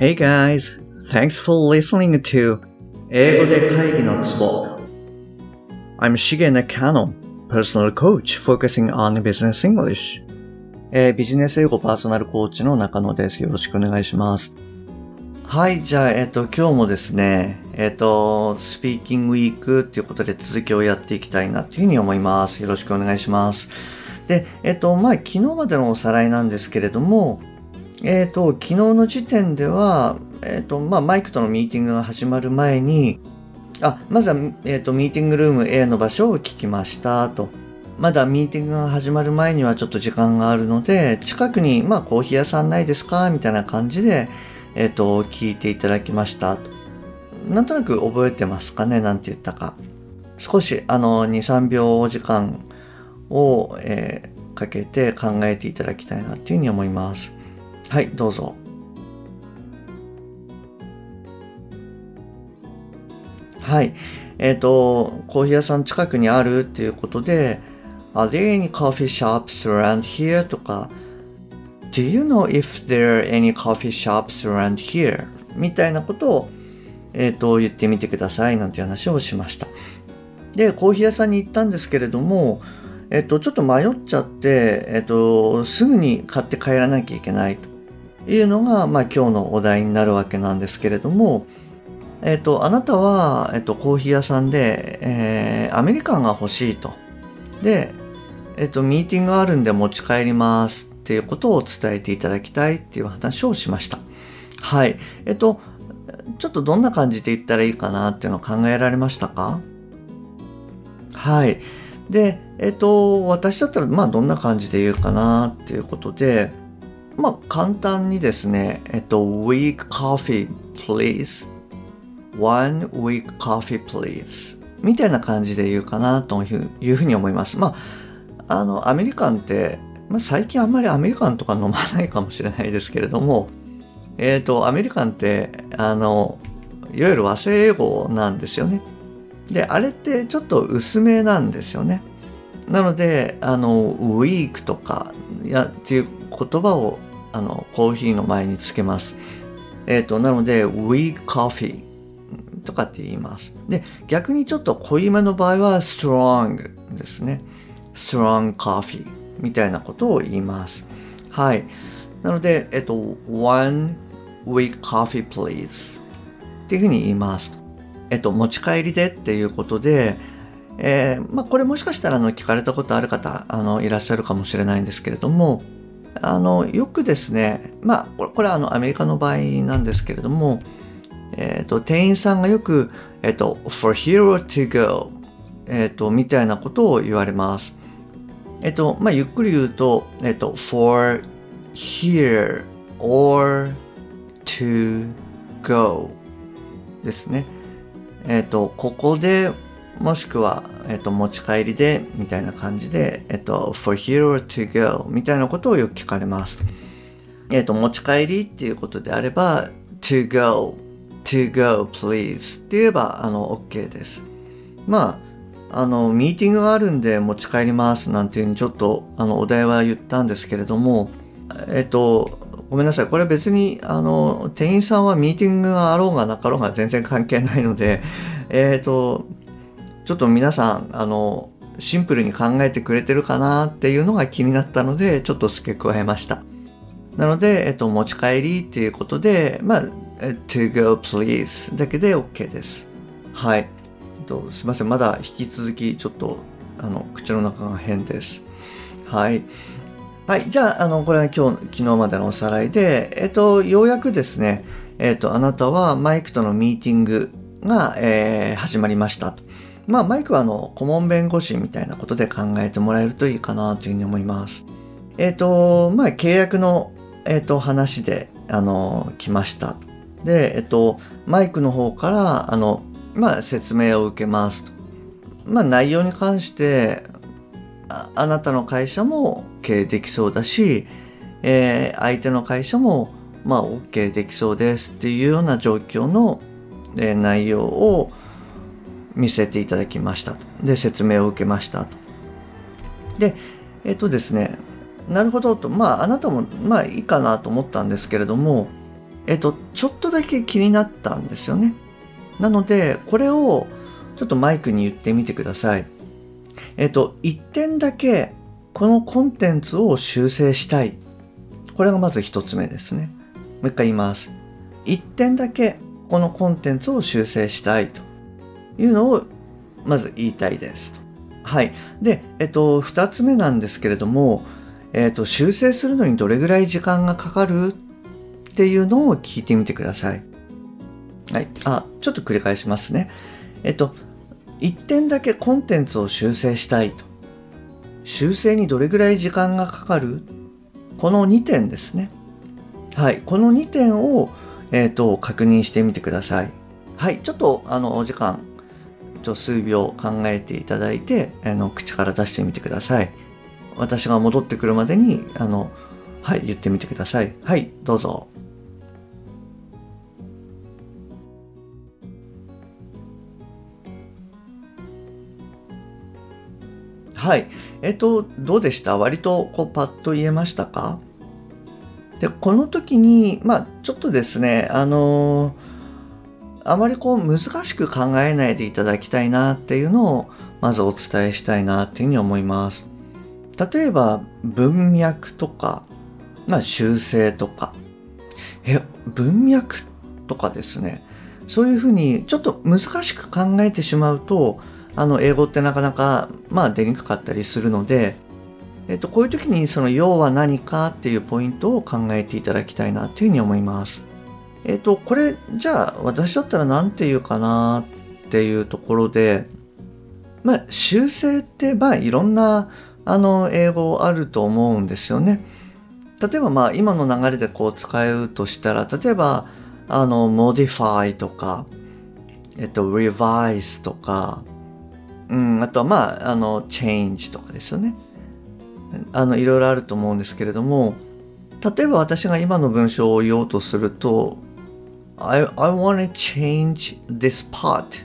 Hey guys, thanks for listening to 英語で会議のツボ I'm Shige Nakano, personal coach focusing on business English. えービジネス英語パーソナルコーチの中野です。よろしくお願いします。はい、じゃあ、えっ、と、今日もですね、えっ、と、スピーキングウィークっていうことで続きをやっていきたいなっていうふうに思います。よろしくお願いします。で、えっ、と、まあ、昨日までのおさらいなんですけれども、えっ、と、昨日の時点では、えっ、と、まあ、マイクとのミーティングが始まる前に、あ、まずは、えっ、と、ミーティングルーム A の場所を聞きましたと。まだミーティングが始まる前にはちょっと時間があるので、近くに、まあ、コーヒー屋さんないですか？みたいな感じで、えっ、と、聞いていただきましたと。なんとなく覚えてますかね？なんて言ったか。少し、あの、2、3秒お時間を、えーかけて考えていただきたいなっていうふうに思います。はい、どうぞ。はい。えっ、と、コーヒー屋さん近くにあるっていうことで、Are there any coffee shops around here? とか、Do you know if there are any coffee shops around here? みたいなことを、えっ、と、言ってみてくださいなんていう話をしました。で、コーヒー屋さんに行ったんですけれども、えっ、と、ちょっと迷っちゃって、えっ、と、すぐに買って帰らなきゃいけないというのが、まあ今日のお題になるわけなんですけれども、えっ、と、あなたは、えっ、と、コーヒー屋さんで、えーアメリカンが欲しいと。で、えっ、と、ミーティングあるんで持ち帰りますっていうことを伝えていただきたいっていう話をしました。はい。えっ、と、ちょっとどんな感じで言ったらいいかなっていうのを考えられましたか？はい。で、えっ、と、私だったら、まあ、どんな感じで言うかなっていうことで、まあ、簡単にですね、えっ、と、weak coffee, please. one week coffee, please. みたいな感じで言うかなというふうに思います。まあ、あの、アメリカンって、まあ、最近あんまりアメリカンとか飲まないかもしれないですけれども、えっ、と、アメリカンって、あの、いわゆる和製英語なんですよね。で、あれってちょっと薄めなんですよね。なので、あの、weak とか、や、っていう言葉を、あの、コーヒーの前につけます。えっ、と、なので、weak coffee とかって言います。で、逆にちょっと濃いめの場合は strong ですね。strong coffee みたいなことを言います。はい。なので、えっと、one week coffee please っていうふうに言います。えっと、持ち帰りでっていうことで、えーまあ、これもしかしたらあの聞かれたことある方あのいらっしゃるかもしれないんですけれどもあのよくですねまあこれこれはあのアメリカの場合なんですけれども、えー、と店員さんがよく、えー、と for hero to go、えー、とみたいなことを言われます。えっ、とまあゆっくり言うと,、えー、と for here or to go ですね。えっ、とここでもしくは、えっと、持ち帰りでみたいな感じで、えっと、for here or to go みたいなことをよく聞かれます。えっと、持ち帰りっていうことであれば、to go, to go please って言えば、あの、OK です。まあ、あの、ミーティングがあるんで持ち帰りますなんていうふうにちょっと、あの、お題は言ったんですけれども、えっと、ごめんなさい。これ別に、あの、店員さんはミーティングがあろうがなかろうが全然関係ないので、えっと、ちょっと皆さん、あの、シンプルに考えてくれてるかなっていうのが気になったので、ちょっと付け加えました。なので、えっと、持ち帰りっていうことで、まあ、to go please だけで OK です。はい。えっと、すいません。まだ引き続き、ちょっと、あの、口の中が変です。はい。はい。じゃあ、あの、これは今日、昨日までのおさらいで、えっと、ようやくですね、えっと、あなたはマイクとのミーティングが、えー始まりましたと。まあ、マイクはあの、顧問弁護士みたいなことで考えてもらえるといいかなというふうに思います。えっ、と、まあ、契約の、えっ、と、話で、あの、来ました。で、えっ、と、マイクの方から、あの、まあ、説明を受けます。まあ、内容に関して、ああなたの会社も経営できそうだし、えー相手の会社も、まあ、OK できそうですっていうような状況の、えー内容を、見せていただきましたと。で、説明を受けましたと。で、えっ、とですね、なるほどと、まあ、あなたも、まあいいかなと思ったんですけれども、えっと、ちょっとだけ気になったんですよね。なので、これをちょっとマイクに言ってみてください。えっと、一点だけこのコンテンツを修正したい。これがまず一つ目ですね。もう一回言います。一点だけこのコンテンツを修正したいというのをまず言いたいですと。はい。で、えっと、二つ目なんですけれども、えっと、修正するのにどれぐらい時間がかかるっていうのを聞いてみてください。はい。あ、ちょっと繰り返しますね。えっと、一点だけコンテンツを修正したいと。修正にどれぐらい時間がかかる？この2点ですね。はい。この2点を、えっ、ー、と、確認してみてください。はい。ちょっと、あの、お時間、ちょ数秒考えていただいて、あの、口から出してみてください。私が戻ってくるまでに、あの、はい、言ってみてください。はい、どうぞ。はい。えっと、どうでした？割とこうパッと言えましたか？で、この時に、まあ、ちょっとですね、あのー、あまりこう難しく考えないでいただきたいなっていうのを、まずお伝えしたいなっていうふうに思います。例えば、文脈とか、まあ、修正とか、え、文脈とかですね、そういうふうにちょっと難しく考えてしまうと、あの英語ってなかなかまあ出にくかったりするので、えっと、こういう時にその要は何かっていうポイントを考えていただきたいなというふうに思います。えっと、これじゃあ私だったら何て言うかなっていうところで、まあ修正ってまあいろんなあの英語あると思うんですよね。例えばまあ今の流れでこう使うとしたら例えばあの modify とかえっと revise とかうん、あとはまああの change とかですよねあのいろいろあると思うんですけれども例えば私が今の文章を言おうとすると I, I want to change this part.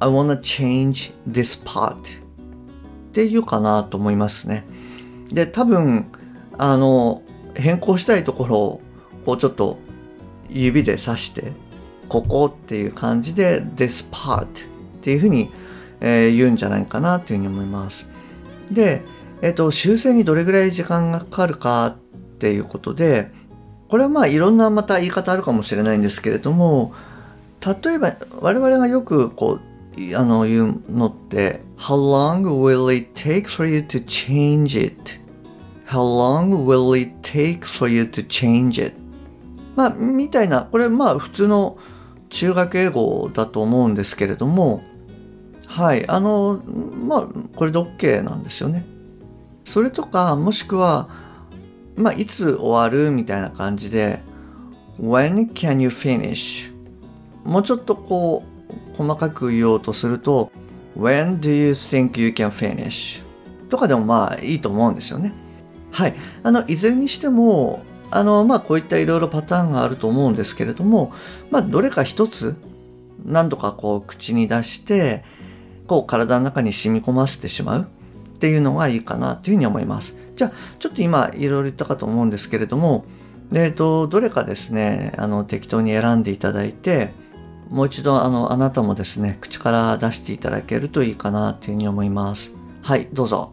I want to change this part. っていうかなと思いますね。で多分あの変更したいところをこうちょっと指で指してここっていう感じで this part っていうふうにえー、言うんじゃないかなというふうに思います。で、えっ、ー、と、修正にどれぐらい時間がかかるかっていうことで、これはまあいろんなまた言い方あるかもしれないんですけれども、例えば我々がよくこう、あの言うのって、How long will it take for you to change it?How long will it take for you to change it? まあ、みたいな、これまあ普通の中学英語だと思うんですけれども、はい、あの、まあ、これで OK なんですよね。それとか、もしくは、まあ、いつ終わるみたいな感じで、When can you finish? もうちょっとこう、細かく言おうとすると、When do you think you can finish? とかでもまあいいと思うんですよね。はい。あの、いずれにしても、あの、まあこういったいろいろパターンがあると思うんですけれども、まあどれか一つ、何度かこう口に出して、こう体の中に染み込ませてしまうっていうのがいいかなというふうに思います。じゃあちょっと今いろいろ言ったかと思うんですけれども、えーと、どれかですねあの適当に選んでいただいてもう一度あのあなたもですね口から出していただけるといいかなというふうに思います。はいどうぞ。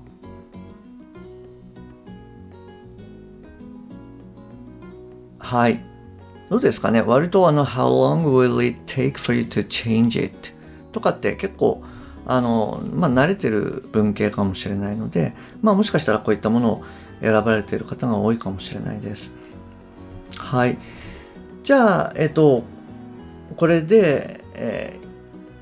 はい。どうですかね？割とあの How long will it take for you to change it? とかって結構あの、まあ、慣れてる文系かもしれないので、まあ、もしかしたらこういったものを選ばれている方が多いかもしれないです。はい。じゃあ、えっと、これで、え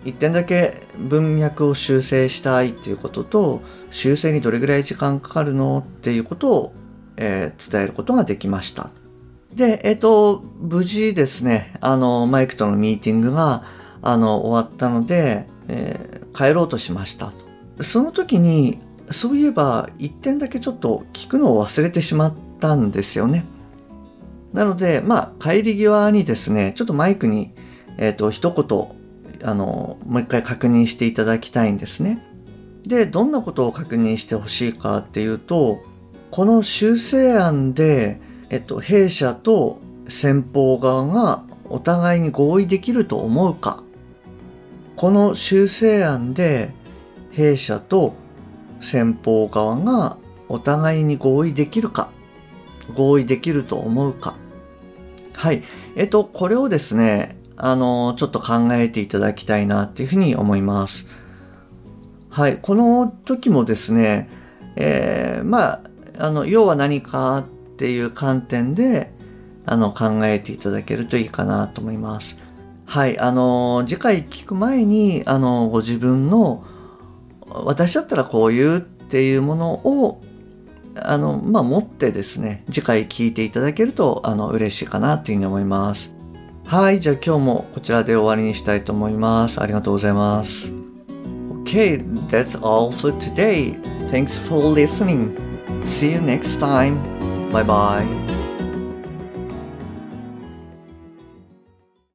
ー、一点だけ文脈を修正したいっていうことと、修正にどれぐらい時間かかるのっていうことを、えー、伝えることができました。で、えっ、と、無事ですね、あの、マイクとのミーティングが、あの、終わったので、え、帰ろうとしましたその時にそういえば一点だけちょっと聞くのを忘れてしまったんですよね。なのでまあ帰り際にですねちょっとマイクにえっ、と一言あのもう一回確認していただきたいんですね。でどんなことを確認してほしいかっていうとこの修正案で、えっと、弊社と先方側がお互いに合意できると思うかこの修正案で弊社と先方側がお互いに合意できるか合意できると思うかはい。えっと、これをですね、あの、ちょっと考えていただきたいなっていうふうに思います。はい。この時もですね、えー、まあ、あの、要は何かっていう観点で、あの、考えていただけるといいかなと思います。はい。あの、次回聞く前に、あの、ご自分の、私だったらこういうっていうものをあの、まあ、持ってですね、次回聞いていただけると、あの、嬉しいかなっていうふうに思います。はい、じゃあ今日もこちらで終わりにしたいと思います。ありがとうございます。Okay, that's all for today. Thanks for listening. See you next time. Bye bye.